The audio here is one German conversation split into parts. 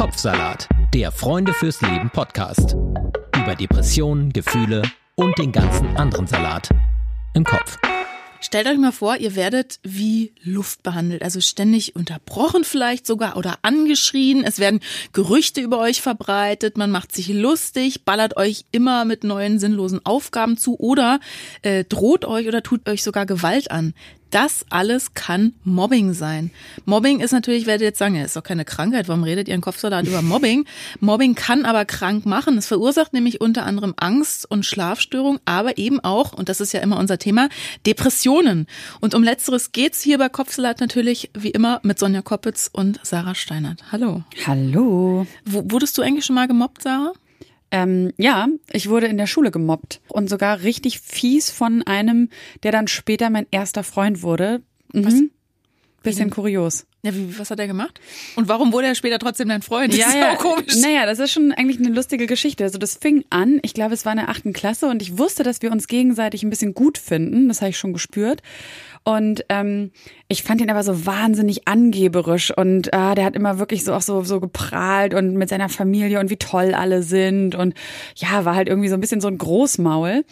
Kopfsalat, der Freunde fürs Leben Podcast. Über Depressionen, Gefühle und den ganzen anderen Salat im Kopf. Stellt euch mal vor, ihr werdet wie Luft behandelt, also ständig unterbrochen vielleicht sogar oder angeschrien. Es werden Gerüchte über euch verbreitet, man macht sich lustig, ballert euch immer mit neuen sinnlosen Aufgaben zu oder äh, droht euch oder tut euch sogar Gewalt an. Das alles kann Mobbing sein. Mobbing ist natürlich, werdet jetzt sagen, ja, ist doch keine Krankheit, warum redet ihr in Kopfsoldat über Mobbing? Mobbing kann aber krank machen. Es verursacht nämlich unter anderem Angst und Schlafstörung, aber eben auch, und das ist ja immer unser Thema, Depressionen. Und um letzteres geht's hier bei Kopfsalat natürlich wie immer mit Sonja Koppitz und Sarah Steinert. Hallo. Hallo. W wurdest du eigentlich schon mal gemobbt, Sarah? Ähm, ja, ich wurde in der Schule gemobbt und sogar richtig fies von einem, der dann später mein erster Freund wurde. Mhm. Was? Bisschen kurios. Ja, wie, was hat er gemacht? Und warum wurde er später trotzdem dein Freund? Das ja, ist ja auch komisch. Naja, das ist schon eigentlich eine lustige Geschichte. Also das fing an, ich glaube, es war in der achten Klasse und ich wusste, dass wir uns gegenseitig ein bisschen gut finden. Das habe ich schon gespürt. Und ähm, ich fand ihn aber so wahnsinnig angeberisch und äh, der hat immer wirklich so auch so, so geprahlt und mit seiner Familie und wie toll alle sind und ja, war halt irgendwie so ein bisschen so ein Großmaul.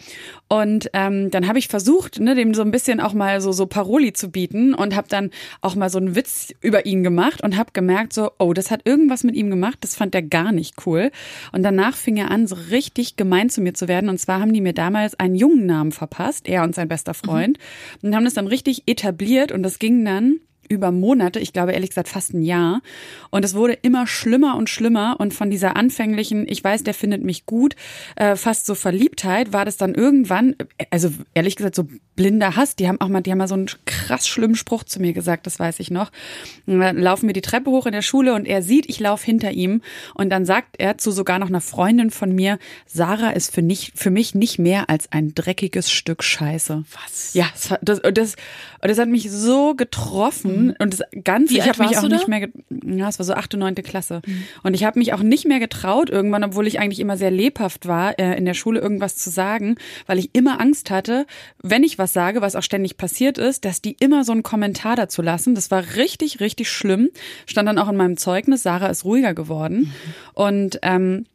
Und ähm, dann habe ich versucht, ne, dem so ein bisschen auch mal so so Paroli zu bieten und habe dann auch mal so einen Witz über ihn gemacht und habe gemerkt so, oh, das hat irgendwas mit ihm gemacht, das fand er gar nicht cool. Und danach fing er an, so richtig gemein zu mir zu werden. Und zwar haben die mir damals einen jungen Namen verpasst, er und sein bester Freund, mhm. und haben das dann richtig etabliert und das ging dann über Monate, ich glaube ehrlich gesagt fast ein Jahr. Und es wurde immer schlimmer und schlimmer. Und von dieser anfänglichen, ich weiß, der findet mich gut, äh, fast so Verliebtheit, war das dann irgendwann, also ehrlich gesagt, so blinder Hass. Die haben auch mal, die haben mal so einen krass schlimmen Spruch zu mir gesagt, das weiß ich noch. Und dann laufen wir die Treppe hoch in der Schule und er sieht, ich laufe hinter ihm. Und dann sagt er zu sogar noch einer Freundin von mir, Sarah ist für, nicht, für mich nicht mehr als ein dreckiges Stück Scheiße. Was? Ja, das, das, das, das hat mich so getroffen Mhm. Und das Ganze, Wie ich habe mich auch nicht mehr, ja, es war so achte, neunte Klasse. Mhm. Und ich habe mich auch nicht mehr getraut irgendwann, obwohl ich eigentlich immer sehr lebhaft war, äh, in der Schule irgendwas zu sagen, weil ich immer Angst hatte, wenn ich was sage, was auch ständig passiert ist, dass die immer so einen Kommentar dazu lassen. Das war richtig, richtig schlimm. Stand dann auch in meinem Zeugnis, Sarah ist ruhiger geworden. Mhm. Und ähm,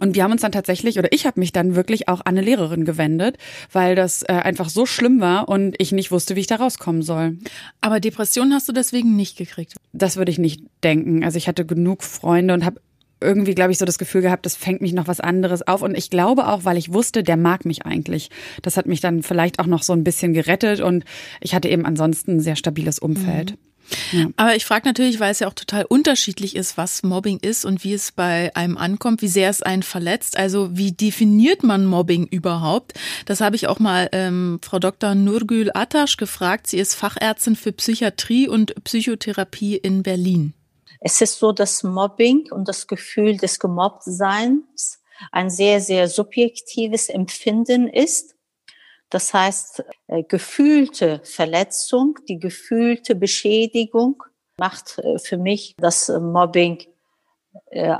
und wir haben uns dann tatsächlich, oder ich habe mich dann wirklich auch an eine Lehrerin gewendet, weil das äh, einfach so schlimm war und ich nicht wusste, wie ich da rauskommen soll. Aber Depressionen hast du deswegen nicht gekriegt? Das würde ich nicht denken. Also ich hatte genug Freunde und habe irgendwie, glaube ich, so das Gefühl gehabt, das fängt mich noch was anderes auf. Und ich glaube auch, weil ich wusste, der mag mich eigentlich. Das hat mich dann vielleicht auch noch so ein bisschen gerettet und ich hatte eben ansonsten ein sehr stabiles Umfeld. Mhm. Ja. Aber ich frage natürlich, weil es ja auch total unterschiedlich ist, was Mobbing ist und wie es bei einem ankommt, wie sehr es einen verletzt. Also wie definiert man Mobbing überhaupt? Das habe ich auch mal ähm, Frau Dr. Nurgül Atasch gefragt. Sie ist Fachärztin für Psychiatrie und Psychotherapie in Berlin. Es ist so, dass Mobbing und das Gefühl des Gemobbtseins ein sehr, sehr subjektives Empfinden ist das heißt, äh, gefühlte Verletzung, die gefühlte Beschädigung macht äh, für mich das äh, Mobbing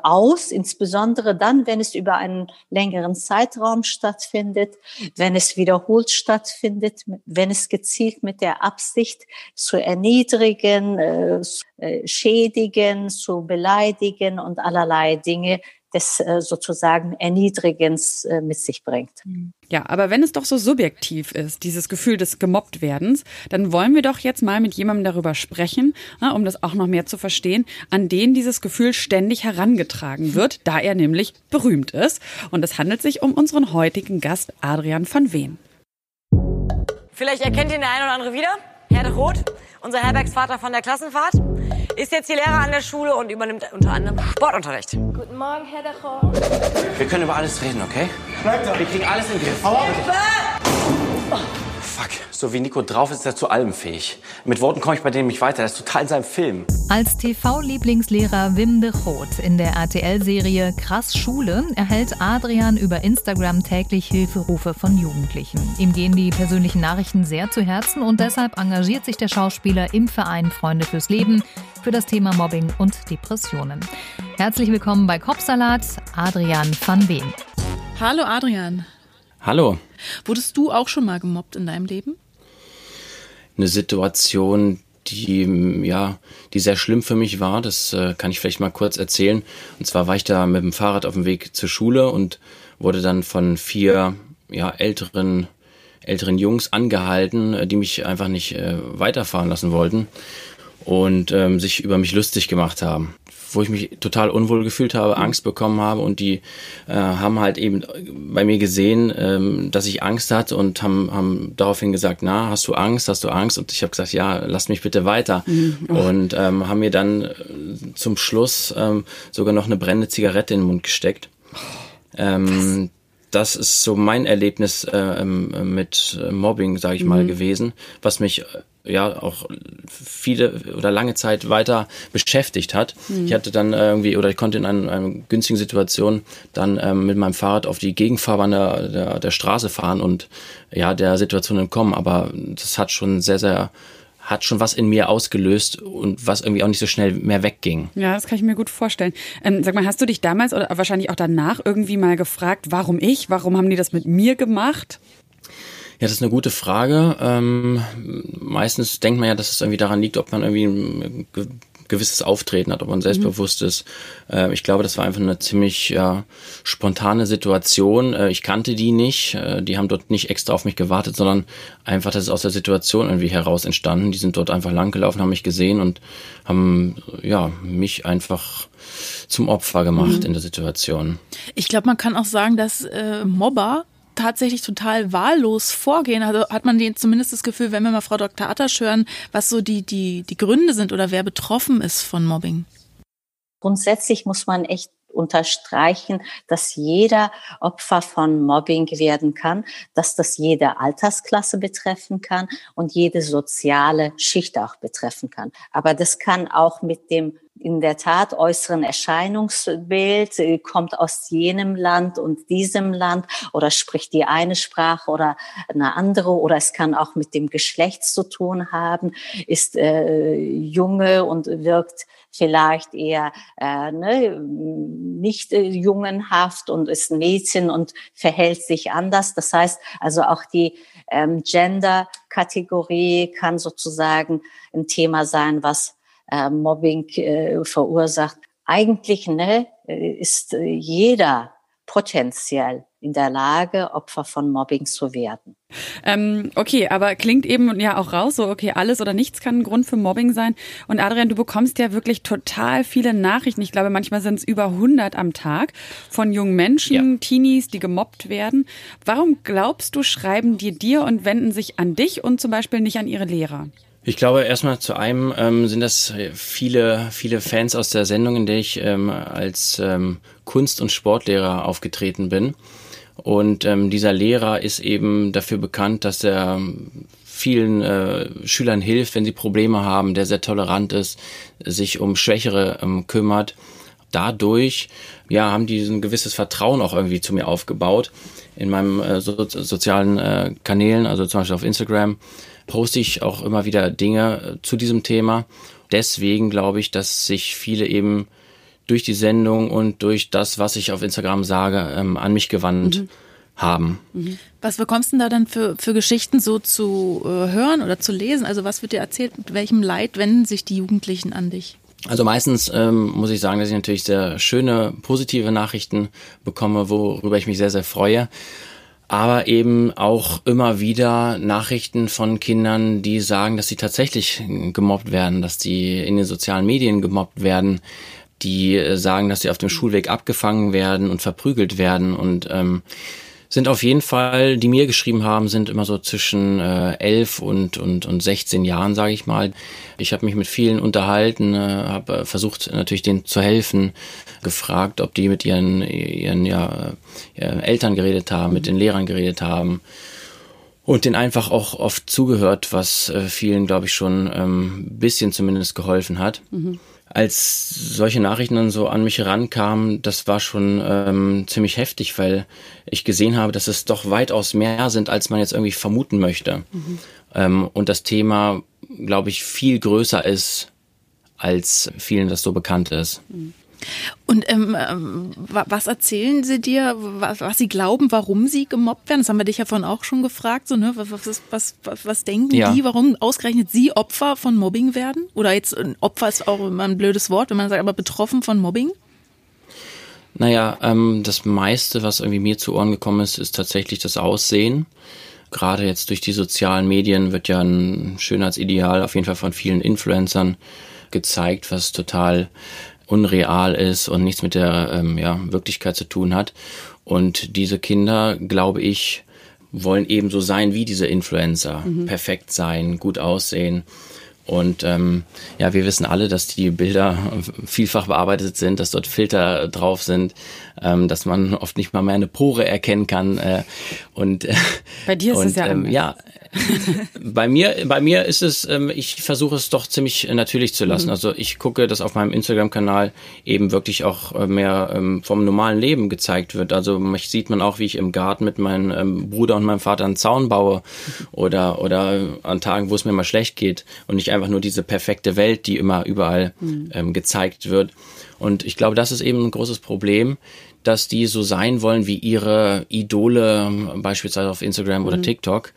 aus, insbesondere dann, wenn es über einen längeren Zeitraum stattfindet, wenn es wiederholt stattfindet, wenn es gezielt mit der Absicht zu erniedrigen, zu schädigen, zu beleidigen und allerlei Dinge des äh, sozusagen Erniedrigens äh, mit sich bringt. Ja, aber wenn es doch so subjektiv ist, dieses Gefühl des Gemobbtwerdens, dann wollen wir doch jetzt mal mit jemandem darüber sprechen, um das auch noch mehr zu verstehen, an den dieses Gefühl ständig herangetragen wird, da er nämlich berühmt ist. Und es handelt sich um unseren heutigen Gast Adrian van Ween. Vielleicht erkennt ihn der eine oder andere wieder. Herr de Roth, unser Herbergsvater von der Klassenfahrt ist jetzt hier Lehrer an der Schule und übernimmt unter anderem Sportunterricht. Guten Morgen, Herr Dachau. Wir können über alles reden, okay? Wir kriegen alles in den Griff. Fuck, so wie Nico drauf ist, ist er zu allem fähig. Mit Worten komme ich bei dem nicht weiter, er ist total in seinem Film. Als TV-Lieblingslehrer Wim de Groot in der RTL-Serie Krass Schule erhält Adrian über Instagram täglich Hilferufe von Jugendlichen. Ihm gehen die persönlichen Nachrichten sehr zu Herzen und deshalb engagiert sich der Schauspieler im Verein Freunde fürs Leben für das Thema Mobbing und Depressionen. Herzlich willkommen bei Kopfsalat, Adrian van Ween. Hallo Adrian. Hallo. Wurdest du auch schon mal gemobbt in deinem Leben? Eine Situation, die, ja, die sehr schlimm für mich war. Das äh, kann ich vielleicht mal kurz erzählen. Und zwar war ich da mit dem Fahrrad auf dem Weg zur Schule und wurde dann von vier ja, älteren, älteren Jungs angehalten, äh, die mich einfach nicht äh, weiterfahren lassen wollten und ähm, sich über mich lustig gemacht haben wo ich mich total unwohl gefühlt habe, Angst bekommen habe und die äh, haben halt eben bei mir gesehen, ähm, dass ich Angst hatte und haben, haben daraufhin gesagt, na, hast du Angst, hast du Angst? Und ich habe gesagt, ja, lass mich bitte weiter. Mhm. Oh. Und ähm, haben mir dann äh, zum Schluss ähm, sogar noch eine brennende Zigarette in den Mund gesteckt. Ähm, das ist so mein Erlebnis äh, ähm, mit Mobbing, sage ich mhm. mal, gewesen, was mich äh, ja auch viele oder lange Zeit weiter beschäftigt hat. Mhm. Ich hatte dann irgendwie oder ich konnte in einer, einer günstigen Situation dann ähm, mit meinem Fahrrad auf die Gegenfahrbahn der, der, der Straße fahren und ja der Situation entkommen. Aber das hat schon sehr sehr hat schon was in mir ausgelöst und was irgendwie auch nicht so schnell mehr wegging. Ja, das kann ich mir gut vorstellen. Ähm, sag mal, hast du dich damals oder wahrscheinlich auch danach irgendwie mal gefragt, warum ich? Warum haben die das mit mir gemacht? Ja, das ist eine gute Frage. Ähm, meistens denkt man ja, dass es irgendwie daran liegt, ob man irgendwie ein gewisses Auftreten hat, ob man selbstbewusst mhm. ist. Äh, ich glaube, das war einfach eine ziemlich ja, spontane Situation. Äh, ich kannte die nicht. Äh, die haben dort nicht extra auf mich gewartet, sondern einfach, das ist aus der Situation irgendwie heraus entstanden. Die sind dort einfach langgelaufen, haben mich gesehen und haben ja mich einfach zum Opfer gemacht mhm. in der Situation. Ich glaube, man kann auch sagen, dass äh, Mobber tatsächlich total wahllos vorgehen. Also hat man den zumindest das Gefühl, wenn wir mal Frau Dr. Atasch hören, was so die, die, die Gründe sind oder wer betroffen ist von Mobbing? Grundsätzlich muss man echt unterstreichen, dass jeder Opfer von Mobbing werden kann, dass das jede Altersklasse betreffen kann und jede soziale Schicht auch betreffen kann. Aber das kann auch mit dem in der Tat äußeren Erscheinungsbild, kommt aus jenem Land und diesem Land oder spricht die eine Sprache oder eine andere oder es kann auch mit dem Geschlecht zu tun haben, ist äh, junge und wirkt vielleicht eher äh, ne, nicht äh, jungenhaft und ist ein Mädchen und verhält sich anders. Das heißt also auch die ähm, Gender-Kategorie kann sozusagen ein Thema sein, was äh, Mobbing äh, verursacht. Eigentlich ne, ist äh, jeder potenziell in der Lage, Opfer von Mobbing zu werden. Ähm, okay, aber klingt eben ja auch raus, so okay, alles oder nichts kann ein Grund für Mobbing sein. Und Adrian, du bekommst ja wirklich total viele Nachrichten. Ich glaube, manchmal sind es über 100 am Tag von jungen Menschen, ja. Teenies, die gemobbt werden. Warum glaubst du, schreiben die dir und wenden sich an dich und zum Beispiel nicht an ihre Lehrer? Ich glaube, erstmal zu einem ähm, sind das viele, viele Fans aus der Sendung, in der ich ähm, als ähm, Kunst- und Sportlehrer aufgetreten bin. Und ähm, dieser Lehrer ist eben dafür bekannt, dass er vielen äh, Schülern hilft, wenn sie Probleme haben, der sehr tolerant ist, sich um Schwächere ähm, kümmert. Dadurch ja, haben die ein gewisses Vertrauen auch irgendwie zu mir aufgebaut in meinem äh, so, sozialen äh, Kanälen, also zum Beispiel auf Instagram poste ich auch immer wieder Dinge äh, zu diesem Thema. Deswegen glaube ich, dass sich viele eben durch die Sendung und durch das, was ich auf Instagram sage, ähm, an mich gewandt mhm. haben. Mhm. Was bekommst du denn da dann für, für Geschichten so zu äh, hören oder zu lesen? Also was wird dir erzählt? Mit welchem Leid wenden sich die Jugendlichen an dich? Also meistens ähm, muss ich sagen, dass ich natürlich sehr schöne, positive Nachrichten bekomme, worüber ich mich sehr, sehr freue. Aber eben auch immer wieder Nachrichten von Kindern, die sagen, dass sie tatsächlich gemobbt werden, dass die in den sozialen Medien gemobbt werden, die äh, sagen, dass sie auf dem Schulweg abgefangen werden und verprügelt werden. Und ähm, sind auf jeden Fall, die mir geschrieben haben, sind immer so zwischen äh, 11 und, und, und 16 Jahren, sage ich mal. Ich habe mich mit vielen unterhalten, äh, habe äh, versucht natürlich denen zu helfen, gefragt, ob die mit ihren, ihren ja, ihren Eltern geredet haben, mit den Lehrern geredet haben und denen einfach auch oft zugehört, was äh, vielen, glaube ich, schon ähm, bisschen zumindest geholfen hat. Mhm als solche Nachrichten dann so an mich herankamen, das war schon ähm, ziemlich heftig, weil ich gesehen habe, dass es doch weitaus mehr sind, als man jetzt irgendwie vermuten möchte. Mhm. Ähm, und das Thema, glaube ich, viel größer ist, als vielen das so bekannt ist. Und Und ähm, ähm was erzählen sie dir, was, was, sie glauben, warum sie gemobbt werden? Das haben wir dich ja vorhin auch schon gefragt. So, ne? was, was, was, was denken ja. die, warum ausgerechnet sie Opfer von Mobbing werden? Oder jetzt Opfer ist auch immer ein blödes Wort, wenn man sagt, aber betroffen von Mobbing? Naja, ähm, das meiste, was irgendwie mir zu Ohren gekommen ist, ist tatsächlich das Aussehen. Gerade jetzt durch die sozialen Medien wird ja ein Schönheitsideal auf jeden Fall von vielen Influencern gezeigt, was total unreal ist und nichts mit der ähm, ja, Wirklichkeit zu tun hat. Und diese Kinder, glaube ich, wollen ebenso sein wie diese Influencer. Mhm. Perfekt sein, gut aussehen. Und ähm, ja, wir wissen alle, dass die Bilder vielfach bearbeitet sind, dass dort Filter drauf sind, ähm, dass man oft nicht mal mehr eine Pore erkennen kann. Äh, und bei dir ist und, es ja ähm, ja bei mir, bei mir ist es, ähm, ich versuche es doch ziemlich natürlich zu lassen. Mhm. Also ich gucke, dass auf meinem Instagram-Kanal eben wirklich auch äh, mehr ähm, vom normalen Leben gezeigt wird. Also mich sieht man auch, wie ich im Garten mit meinem ähm, Bruder und meinem Vater einen Zaun baue oder oder an Tagen, wo es mir mal schlecht geht und nicht einfach nur diese perfekte Welt, die immer überall mhm. ähm, gezeigt wird. Und ich glaube, das ist eben ein großes Problem, dass die so sein wollen wie ihre Idole, beispielsweise auf Instagram mhm. oder TikTok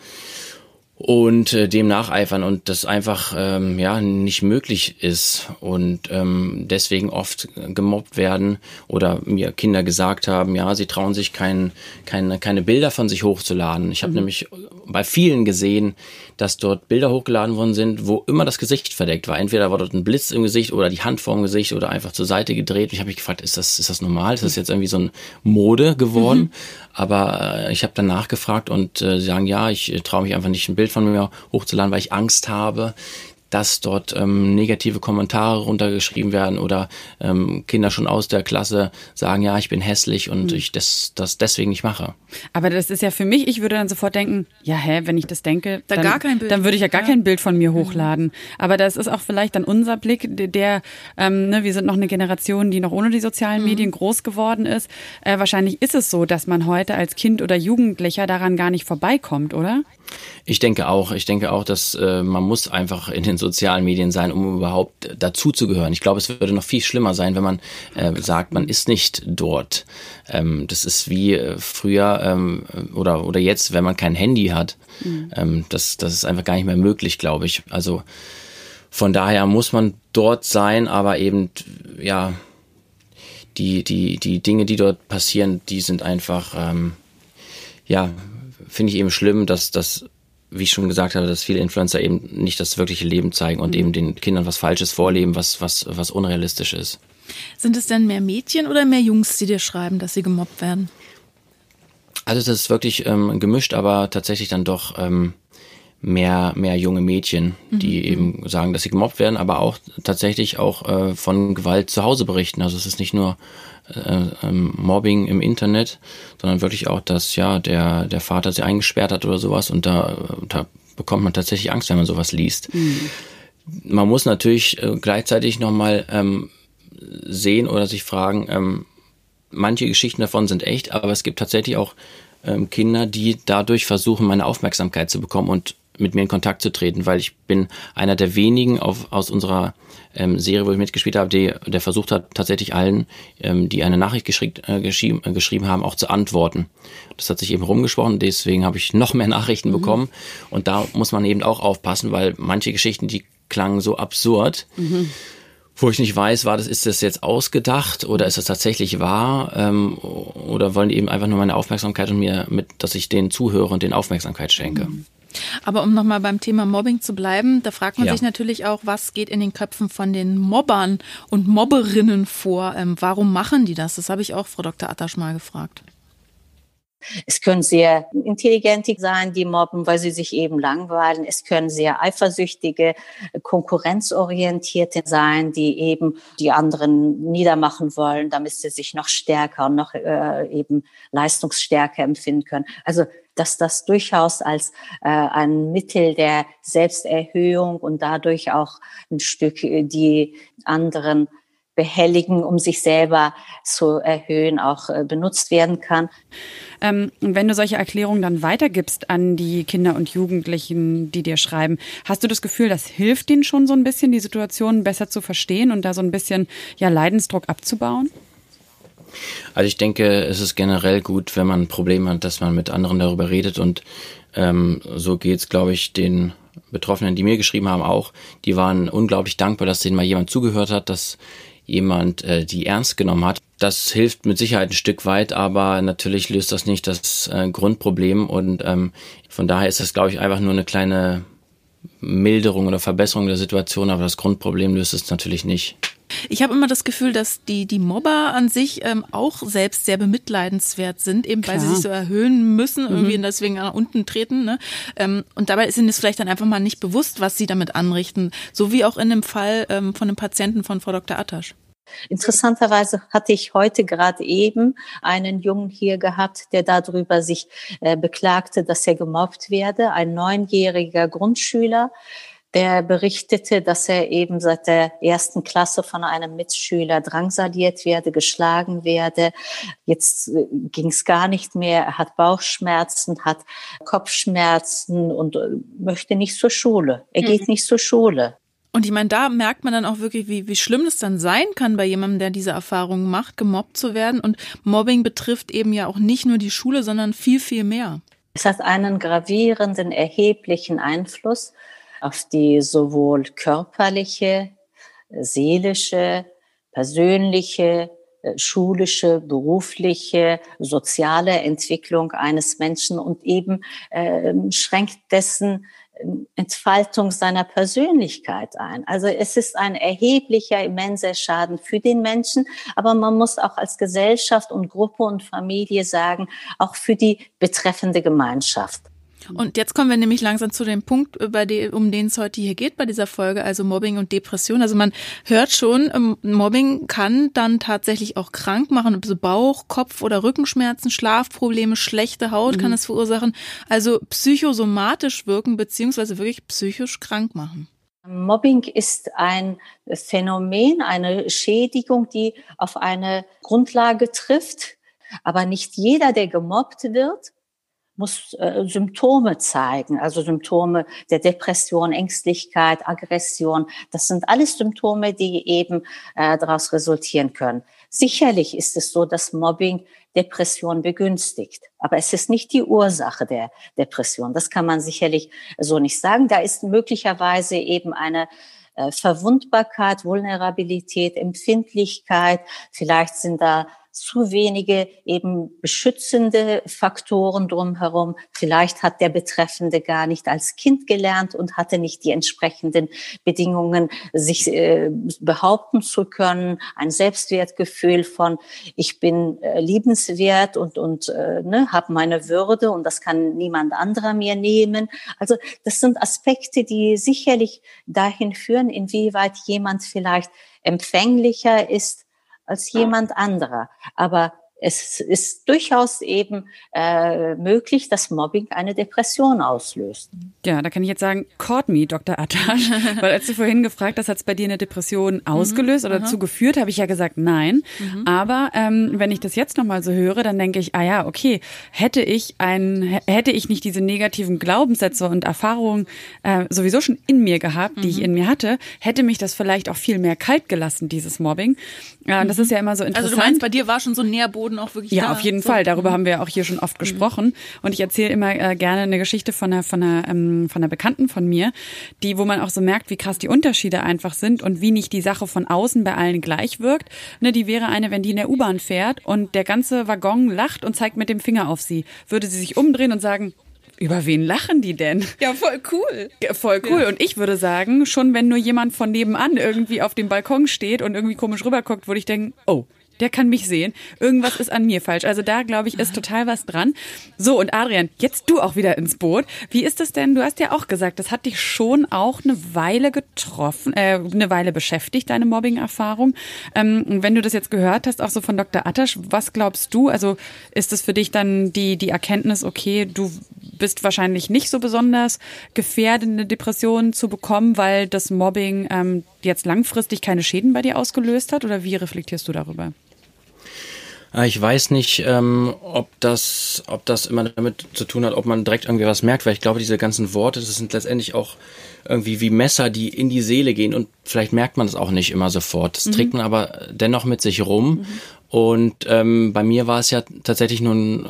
und äh, dem nacheifern und das einfach ähm, ja nicht möglich ist und ähm, deswegen oft gemobbt werden oder mir Kinder gesagt haben, ja, sie trauen sich kein, keine keine Bilder von sich hochzuladen. Ich habe mhm. nämlich bei vielen gesehen, dass dort Bilder hochgeladen worden sind, wo immer das Gesicht verdeckt war. Entweder war dort ein Blitz im Gesicht oder die Hand vorm Gesicht oder einfach zur Seite gedreht. Ich habe mich gefragt, ist das ist das normal? Ist das jetzt irgendwie so ein Mode geworden? Mhm. Aber äh, ich habe dann nachgefragt und äh, sagen, ja, ich äh, traue mich einfach nicht ein Bild von mir hochzuladen, weil ich Angst habe, dass dort ähm, negative Kommentare runtergeschrieben werden oder ähm, Kinder schon aus der Klasse sagen, ja, ich bin hässlich und mhm. ich das, das deswegen nicht mache. Aber das ist ja für mich, ich würde dann sofort denken, ja, hä, wenn ich das denke, da dann, gar kein Bild. dann würde ich ja gar ja. kein Bild von mir mhm. hochladen. Aber das ist auch vielleicht dann unser Blick, der, ähm, ne, wir sind noch eine Generation, die noch ohne die sozialen mhm. Medien groß geworden ist. Äh, wahrscheinlich ist es so, dass man heute als Kind oder Jugendlicher daran gar nicht vorbeikommt, oder? Ich denke auch. Ich denke auch, dass äh, man muss einfach in den sozialen Medien sein, um überhaupt dazu zu gehören. Ich glaube, es würde noch viel schlimmer sein, wenn man äh, sagt, man ist nicht dort. Ähm, das ist wie äh, früher ähm, oder oder jetzt, wenn man kein Handy hat. Mhm. Ähm, das das ist einfach gar nicht mehr möglich, glaube ich. Also von daher muss man dort sein, aber eben ja die die die Dinge, die dort passieren, die sind einfach ähm, ja finde ich eben schlimm, dass das wie ich schon gesagt habe, dass viele Influencer eben nicht das wirkliche Leben zeigen und mhm. eben den Kindern was Falsches vorleben, was, was, was unrealistisch ist. Sind es denn mehr Mädchen oder mehr Jungs, die dir schreiben, dass sie gemobbt werden? Also das ist wirklich ähm, gemischt, aber tatsächlich dann doch ähm, mehr, mehr junge Mädchen, die mhm. eben sagen, dass sie gemobbt werden, aber auch tatsächlich auch äh, von Gewalt zu Hause berichten. Also es ist nicht nur äh, ähm, Mobbing im Internet, sondern wirklich auch, dass ja der, der Vater sie eingesperrt hat oder sowas und da, da bekommt man tatsächlich Angst, wenn man sowas liest. Mhm. Man muss natürlich äh, gleichzeitig nochmal ähm, sehen oder sich fragen, ähm, manche Geschichten davon sind echt, aber es gibt tatsächlich auch ähm, Kinder, die dadurch versuchen, meine Aufmerksamkeit zu bekommen und mit mir in Kontakt zu treten, weil ich bin einer der wenigen auf, aus unserer ähm, Serie, wo ich mitgespielt habe, die, der versucht hat, tatsächlich allen, ähm, die eine Nachricht geschickt, äh, geschrieben, äh, geschrieben haben, auch zu antworten. Das hat sich eben rumgesprochen, deswegen habe ich noch mehr Nachrichten mhm. bekommen. Und da muss man eben auch aufpassen, weil manche Geschichten, die klangen so absurd. Mhm wo ich nicht weiß, war das, ist das jetzt ausgedacht oder ist das tatsächlich wahr? Ähm, oder wollen die eben einfach nur meine Aufmerksamkeit und mir mit, dass ich denen zuhöre und denen Aufmerksamkeit schenke? Mhm. Aber um nochmal beim Thema Mobbing zu bleiben, da fragt man ja. sich natürlich auch, was geht in den Köpfen von den Mobbern und Mobberinnen vor? Ähm, warum machen die das? Das habe ich auch Frau Dr. Attasch mal gefragt. Es können sehr intelligente sein, die mobben, weil sie sich eben langweilen. Es können sehr eifersüchtige, konkurrenzorientierte sein, die eben die anderen niedermachen wollen, damit sie sich noch stärker und noch äh, eben leistungsstärker empfinden können. Also dass das durchaus als äh, ein Mittel der Selbsterhöhung und dadurch auch ein Stück äh, die anderen behelligen, um sich selber zu erhöhen, auch äh, benutzt werden kann. Ähm, wenn du solche Erklärungen dann weitergibst an die Kinder und Jugendlichen, die dir schreiben, hast du das Gefühl, das hilft ihnen schon so ein bisschen, die Situation besser zu verstehen und da so ein bisschen ja Leidensdruck abzubauen? Also ich denke, es ist generell gut, wenn man ein Problem hat, dass man mit anderen darüber redet und ähm, so geht's, glaube ich, den Betroffenen, die mir geschrieben haben, auch. Die waren unglaublich dankbar, dass denen mal jemand zugehört hat, dass jemand äh, die ernst genommen hat. Das hilft mit Sicherheit ein Stück weit, aber natürlich löst das nicht das äh, Grundproblem und ähm, von daher ist das, glaube ich, einfach nur eine kleine Milderung oder Verbesserung der Situation, aber das Grundproblem löst es natürlich nicht. Ich habe immer das Gefühl, dass die, die Mobber an sich ähm, auch selbst sehr bemitleidenswert sind, eben Klar. weil sie sich so erhöhen müssen, mhm. irgendwie mhm. deswegen nach unten treten. Ne? Ähm, und dabei sind es vielleicht dann einfach mal nicht bewusst, was sie damit anrichten. So wie auch in dem Fall ähm, von einem Patienten von Frau Dr. Attasch. Interessanterweise hatte ich heute gerade eben einen Jungen hier gehabt, der darüber sich äh, beklagte, dass er gemobbt werde, ein neunjähriger Grundschüler der berichtete, dass er eben seit der ersten Klasse von einem Mitschüler drangsaliert werde, geschlagen werde. Jetzt äh, ging es gar nicht mehr. Er hat Bauchschmerzen, hat Kopfschmerzen und äh, möchte nicht zur Schule. Er geht mhm. nicht zur Schule. Und ich meine, da merkt man dann auch wirklich, wie, wie schlimm es dann sein kann bei jemandem, der diese Erfahrungen macht, gemobbt zu werden. Und Mobbing betrifft eben ja auch nicht nur die Schule, sondern viel, viel mehr. Es hat einen gravierenden, erheblichen Einfluss auf die sowohl körperliche, seelische, persönliche, äh, schulische, berufliche, soziale Entwicklung eines Menschen und eben äh, schränkt dessen ähm, Entfaltung seiner Persönlichkeit ein. Also es ist ein erheblicher, immenser Schaden für den Menschen, aber man muss auch als Gesellschaft und Gruppe und Familie sagen, auch für die betreffende Gemeinschaft. Und jetzt kommen wir nämlich langsam zu dem Punkt, bei dem, um den es heute hier geht bei dieser Folge, also Mobbing und Depression. Also man hört schon, ähm, Mobbing kann dann tatsächlich auch krank machen, also Bauch, Kopf oder Rückenschmerzen, Schlafprobleme, schlechte Haut mhm. kann es verursachen. Also psychosomatisch wirken beziehungsweise wirklich psychisch krank machen. Mobbing ist ein Phänomen, eine Schädigung, die auf eine Grundlage trifft. Aber nicht jeder, der gemobbt wird, muss äh, Symptome zeigen, also Symptome der Depression, Ängstlichkeit, Aggression. Das sind alles Symptome, die eben äh, daraus resultieren können. Sicherlich ist es so, dass Mobbing Depression begünstigt, aber es ist nicht die Ursache der Depression. Das kann man sicherlich so nicht sagen. Da ist möglicherweise eben eine äh, Verwundbarkeit, Vulnerabilität, Empfindlichkeit. Vielleicht sind da zu wenige eben beschützende Faktoren drumherum. Vielleicht hat der Betreffende gar nicht als Kind gelernt und hatte nicht die entsprechenden Bedingungen, sich äh, behaupten zu können. Ein Selbstwertgefühl von, ich bin äh, liebenswert und, und äh, ne, habe meine Würde und das kann niemand anderer mir nehmen. Also das sind Aspekte, die sicherlich dahin führen, inwieweit jemand vielleicht empfänglicher ist als jemand anderer. Aber es ist durchaus eben äh, möglich, dass Mobbing eine Depression auslöst. Ja, da kann ich jetzt sagen, caught me, Dr. Atash. Weil als du vorhin gefragt hast, hat es bei dir eine Depression mhm. ausgelöst mhm, oder dazu geführt, habe ich ja gesagt, nein. Mhm. Aber ähm, wenn ich das jetzt nochmal so höre, dann denke ich, ah ja, okay, hätte ich ein, hätte ich nicht diese negativen Glaubenssätze und Erfahrungen äh, sowieso schon in mir gehabt, die ich mhm. in mir hatte, hätte mich das vielleicht auch viel mehr kalt gelassen, dieses Mobbing. Ja, das ist ja immer so interessant. Also du meinst, bei dir war schon so ein Nährboden Boden auch wirklich Ja, da. auf jeden so. Fall. Darüber mhm. haben wir auch hier schon oft mhm. gesprochen. Und ich erzähle immer äh, gerne eine Geschichte von einer, von, einer, ähm, von einer Bekannten von mir, die, wo man auch so merkt, wie krass die Unterschiede einfach sind und wie nicht die Sache von außen bei allen gleich wirkt. Ne, die wäre eine, wenn die in der U-Bahn fährt und der ganze Waggon lacht und zeigt mit dem Finger auf sie. Würde sie sich umdrehen und sagen, über wen lachen die denn? Ja, voll cool. Voll cool. Ja. Und ich würde sagen, schon wenn nur jemand von nebenan irgendwie auf dem Balkon steht und irgendwie komisch rüberguckt, würde ich denken, oh, der kann mich sehen. Irgendwas ist an mir falsch. Also da, glaube ich, ist total was dran. So, und Adrian, jetzt du auch wieder ins Boot. Wie ist es denn? Du hast ja auch gesagt, das hat dich schon auch eine Weile getroffen, äh, eine Weile beschäftigt, deine Mobbing-Erfahrung. Ähm, wenn du das jetzt gehört hast, auch so von Dr. Attasch, was glaubst du? Also ist es für dich dann die, die Erkenntnis, okay, du bist wahrscheinlich nicht so besonders gefährdet, eine Depression zu bekommen, weil das Mobbing ähm, jetzt langfristig keine Schäden bei dir ausgelöst hat? Oder wie reflektierst du darüber? Ah, ich weiß nicht, ähm, ob das, ob das immer damit zu tun hat, ob man direkt irgendwie was merkt, weil ich glaube, diese ganzen Worte, das sind letztendlich auch irgendwie wie Messer, die in die Seele gehen und vielleicht merkt man es auch nicht immer sofort. Das mhm. trägt man aber dennoch mit sich rum. Mhm. Und ähm, bei mir war es ja tatsächlich nur ein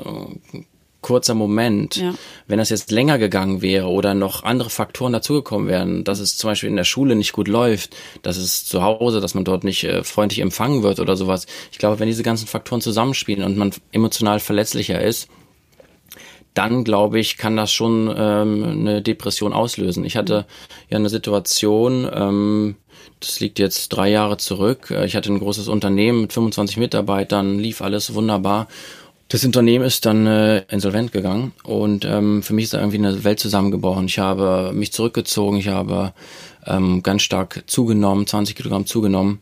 äh, kurzer Moment. Ja. Wenn das jetzt länger gegangen wäre oder noch andere Faktoren dazugekommen wären, dass es zum Beispiel in der Schule nicht gut läuft, dass es zu Hause, dass man dort nicht äh, freundlich empfangen wird oder sowas. Ich glaube, wenn diese ganzen Faktoren zusammenspielen und man emotional verletzlicher ist, dann glaube ich, kann das schon ähm, eine Depression auslösen. Ich hatte ja eine Situation, ähm, das liegt jetzt drei Jahre zurück. Ich hatte ein großes Unternehmen mit 25 Mitarbeitern, lief alles wunderbar. Das Unternehmen ist dann äh, insolvent gegangen und ähm, für mich ist da irgendwie eine Welt zusammengebrochen. Ich habe mich zurückgezogen, ich habe ähm, ganz stark zugenommen, 20 Kilogramm zugenommen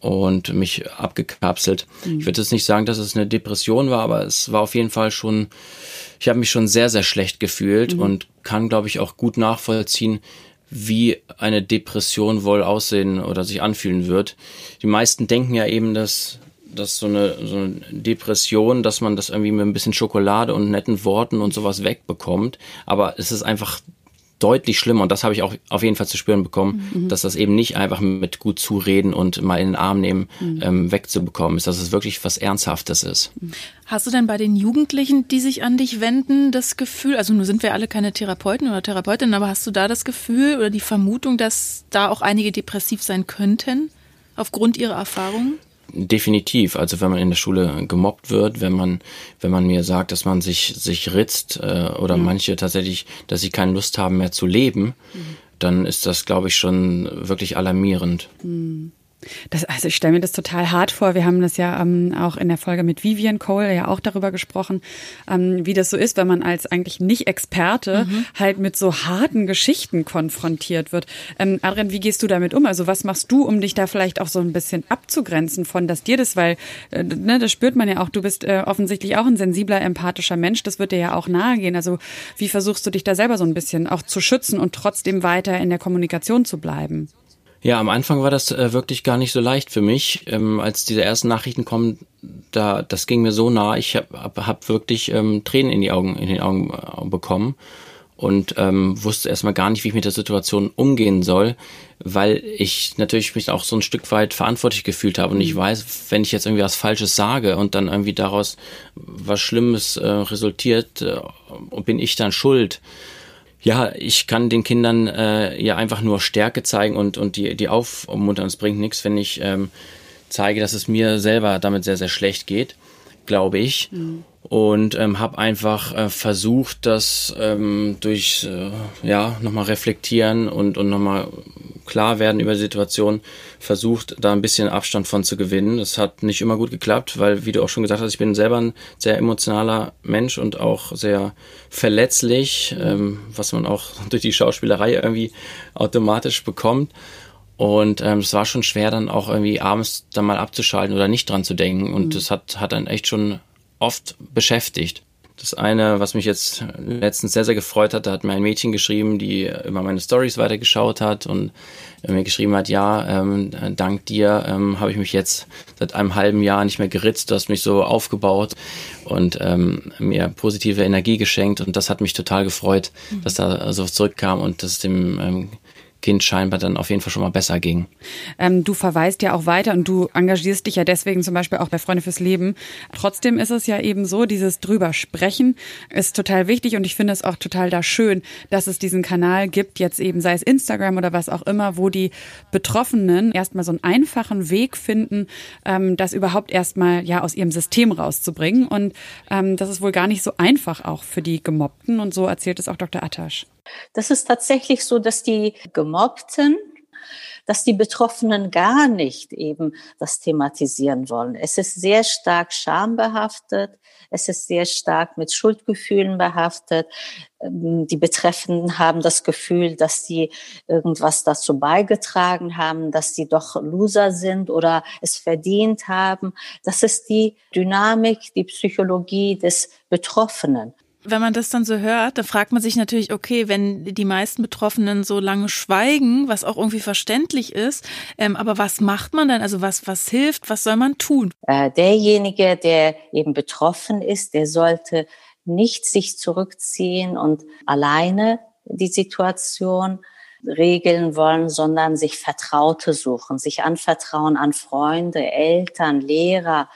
und mich abgekapselt. Mhm. Ich würde jetzt nicht sagen, dass es eine Depression war, aber es war auf jeden Fall schon, ich habe mich schon sehr, sehr schlecht gefühlt mhm. und kann, glaube ich, auch gut nachvollziehen, wie eine Depression wohl aussehen oder sich anfühlen wird. Die meisten denken ja eben, dass, dass so eine, so eine Depression, dass man das irgendwie mit ein bisschen Schokolade und netten Worten und sowas wegbekommt. Aber es ist einfach deutlich schlimmer und das habe ich auch auf jeden Fall zu spüren bekommen, mhm. dass das eben nicht einfach mit gut zureden und mal in den Arm nehmen mhm. ähm, wegzubekommen ist, dass es wirklich was Ernsthaftes ist. Hast du denn bei den Jugendlichen, die sich an dich wenden, das Gefühl, also nur sind wir alle keine Therapeuten oder Therapeutinnen, aber hast du da das Gefühl oder die Vermutung, dass da auch einige depressiv sein könnten aufgrund ihrer Erfahrungen? Definitiv. Also wenn man in der Schule gemobbt wird, wenn man, wenn man mir sagt, dass man sich, sich ritzt äh, oder mhm. manche tatsächlich, dass sie keine Lust haben mehr zu leben, mhm. dann ist das, glaube ich, schon wirklich alarmierend. Mhm. Das, also ich stelle mir das total hart vor. Wir haben das ja ähm, auch in der Folge mit Vivian Cole ja auch darüber gesprochen, ähm, wie das so ist, wenn man als eigentlich nicht Experte mhm. halt mit so harten Geschichten konfrontiert wird. Ähm, Adrian, wie gehst du damit um? Also was machst du, um dich da vielleicht auch so ein bisschen abzugrenzen von, dass dir das, weil äh, ne, das spürt man ja auch, du bist äh, offensichtlich auch ein sensibler, empathischer Mensch, das wird dir ja auch nahe gehen. Also wie versuchst du dich da selber so ein bisschen auch zu schützen und trotzdem weiter in der Kommunikation zu bleiben? Ja, am Anfang war das äh, wirklich gar nicht so leicht für mich, ähm, als diese ersten Nachrichten kommen. Da, das ging mir so nah. Ich habe hab, hab wirklich ähm, Tränen in die Augen, in den Augen äh, bekommen und ähm, wusste erstmal gar nicht, wie ich mit der Situation umgehen soll, weil ich natürlich mich auch so ein Stück weit verantwortlich gefühlt habe und ich mhm. weiß, wenn ich jetzt irgendwie was Falsches sage und dann irgendwie daraus was Schlimmes äh, resultiert, äh, bin ich dann schuld ja, ich kann den Kindern äh, ja einfach nur Stärke zeigen und, und die, die aufmuntern. Es bringt nichts, wenn ich ähm, zeige, dass es mir selber damit sehr, sehr schlecht geht, glaube ich. Mhm und ähm, habe einfach äh, versucht, das ähm, durch äh, ja nochmal reflektieren und und nochmal klar werden über die Situation, versucht da ein bisschen Abstand von zu gewinnen. Das hat nicht immer gut geklappt, weil wie du auch schon gesagt hast, ich bin selber ein sehr emotionaler Mensch und auch sehr verletzlich, ähm, was man auch durch die Schauspielerei irgendwie automatisch bekommt. Und ähm, es war schon schwer, dann auch irgendwie abends dann mal abzuschalten oder nicht dran zu denken. Und mhm. das hat, hat dann echt schon oft beschäftigt. Das eine, was mich jetzt letztens sehr, sehr gefreut hat, da hat mir ein Mädchen geschrieben, die immer meine Stories weitergeschaut hat und mir geschrieben hat, ja, ähm, dank dir ähm, habe ich mich jetzt seit einem halben Jahr nicht mehr geritzt, du hast mich so aufgebaut und ähm, mir positive Energie geschenkt und das hat mich total gefreut, mhm. dass da so zurückkam und das dem ähm, Kind scheinbar dann auf jeden Fall schon mal besser ging. Ähm, du verweist ja auch weiter und du engagierst dich ja deswegen zum Beispiel auch bei Freunde fürs Leben. Trotzdem ist es ja eben so, dieses drüber sprechen ist total wichtig und ich finde es auch total da schön, dass es diesen Kanal gibt, jetzt eben sei es Instagram oder was auch immer, wo die Betroffenen erstmal so einen einfachen Weg finden, ähm, das überhaupt erstmal ja aus ihrem System rauszubringen. Und ähm, das ist wohl gar nicht so einfach auch für die Gemobbten und so erzählt es auch Dr. Attasch. Das ist tatsächlich so, dass die Gemobbten, dass die Betroffenen gar nicht eben das thematisieren wollen. Es ist sehr stark schambehaftet. Es ist sehr stark mit Schuldgefühlen behaftet. Ähm, die Betreffenden haben das Gefühl, dass sie irgendwas dazu beigetragen haben, dass sie doch Loser sind oder es verdient haben. Das ist die Dynamik, die Psychologie des Betroffenen. Wenn man das dann so hört, dann fragt man sich natürlich, okay, wenn die meisten Betroffenen so lange schweigen, was auch irgendwie verständlich ist, ähm, aber was macht man dann? Also was, was hilft? Was soll man tun? Äh, derjenige, der eben betroffen ist, der sollte nicht sich zurückziehen und alleine die Situation regeln wollen, sondern sich Vertraute suchen, sich anvertrauen an Freunde, Eltern, Lehrer,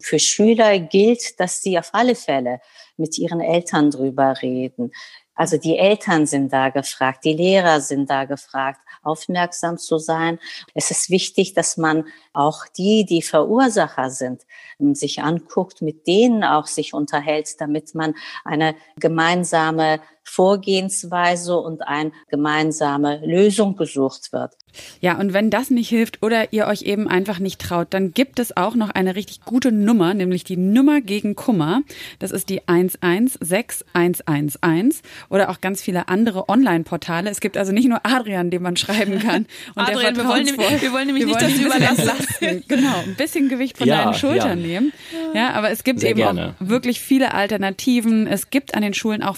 Für Schüler gilt, dass sie auf alle Fälle mit ihren Eltern drüber reden. Also die Eltern sind da gefragt, die Lehrer sind da gefragt, aufmerksam zu sein. Es ist wichtig, dass man auch die, die Verursacher sind, sich anguckt, mit denen auch sich unterhält, damit man eine gemeinsame Vorgehensweise und eine gemeinsame Lösung gesucht wird. Ja, und wenn das nicht hilft oder ihr euch eben einfach nicht traut, dann gibt es auch noch eine richtig gute Nummer, nämlich die Nummer gegen Kummer. Das ist die 116111 oder auch ganz viele andere Online-Portale. Es gibt also nicht nur Adrian, den man schreiben kann. Und Adrian, wir wollen, wir wollen nämlich wir nicht, dass du überlassen. Genau, ein bisschen Gewicht von ja, deinen Schultern ja. nehmen. Ja, aber es gibt Sehr eben gerne. auch wirklich viele Alternativen. Es gibt an den Schulen auch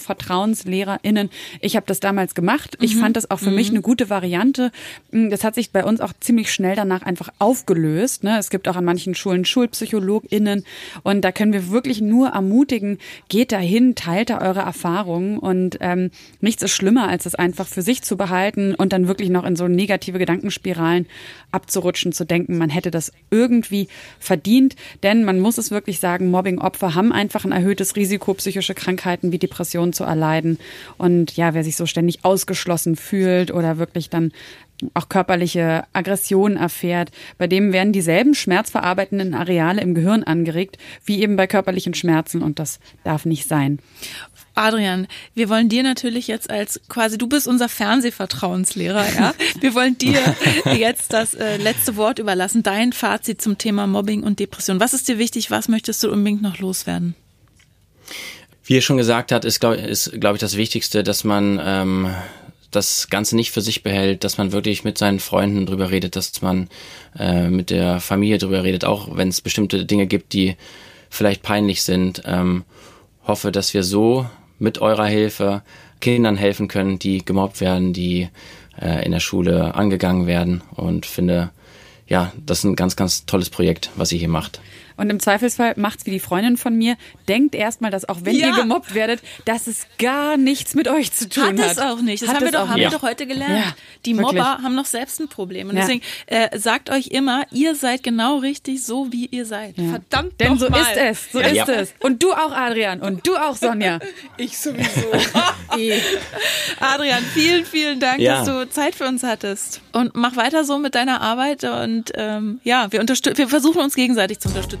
VertrauenslehrerInnen. Ich habe das damals gemacht. Ich mhm. fand das auch für mhm. mich eine gute Variante das hat sich bei uns auch ziemlich schnell danach einfach aufgelöst. Ne? Es gibt auch an manchen Schulen SchulpsychologInnen und da können wir wirklich nur ermutigen, geht dahin, teilt da eure Erfahrungen und ähm, nichts ist schlimmer, als es einfach für sich zu behalten und dann wirklich noch in so negative Gedankenspiralen abzurutschen, zu denken, man hätte das irgendwie verdient. Denn man muss es wirklich sagen, Mobbing-Opfer haben einfach ein erhöhtes Risiko, psychische Krankheiten wie Depressionen zu erleiden. Und ja, wer sich so ständig ausgeschlossen fühlt oder wirklich dann auch körperliche Aggressionen erfährt. Bei dem werden dieselben schmerzverarbeitenden Areale im Gehirn angeregt, wie eben bei körperlichen Schmerzen und das darf nicht sein. Adrian, wir wollen dir natürlich jetzt als quasi, du bist unser Fernsehvertrauenslehrer, ja. Wir wollen dir jetzt das äh, letzte Wort überlassen, dein Fazit zum Thema Mobbing und Depression. Was ist dir wichtig? Was möchtest du unbedingt noch loswerden? Wie er schon gesagt hat, ist, glaube glaub ich, das Wichtigste, dass man ähm, das Ganze nicht für sich behält, dass man wirklich mit seinen Freunden drüber redet, dass man äh, mit der Familie drüber redet, auch wenn es bestimmte Dinge gibt, die vielleicht peinlich sind. Ähm, hoffe, dass wir so mit eurer Hilfe Kindern helfen können, die gemobbt werden, die äh, in der Schule angegangen werden und finde, ja, das ist ein ganz, ganz tolles Projekt, was ihr hier macht. Und im Zweifelsfall macht's wie die Freundin von mir. Denkt erstmal, dass auch wenn ja. ihr gemobbt werdet, dass es gar nichts mit euch zu tun hat. Hat es auch nicht. Das hat haben, wir doch, haben wir doch heute gelernt. Ja, die Mobber wirklich. haben noch selbst ein Problem. Und deswegen äh, sagt euch immer, ihr seid genau richtig so, wie ihr seid. Verdammt Denn so mal. ist es. So ist es. Und du auch, Adrian. Und du auch, Sonja. ich sowieso. Adrian, vielen, vielen Dank, dass du Zeit für uns hattest. Und mach weiter so mit deiner Arbeit. Und ähm, ja, wir, wir versuchen uns gegenseitig zu unterstützen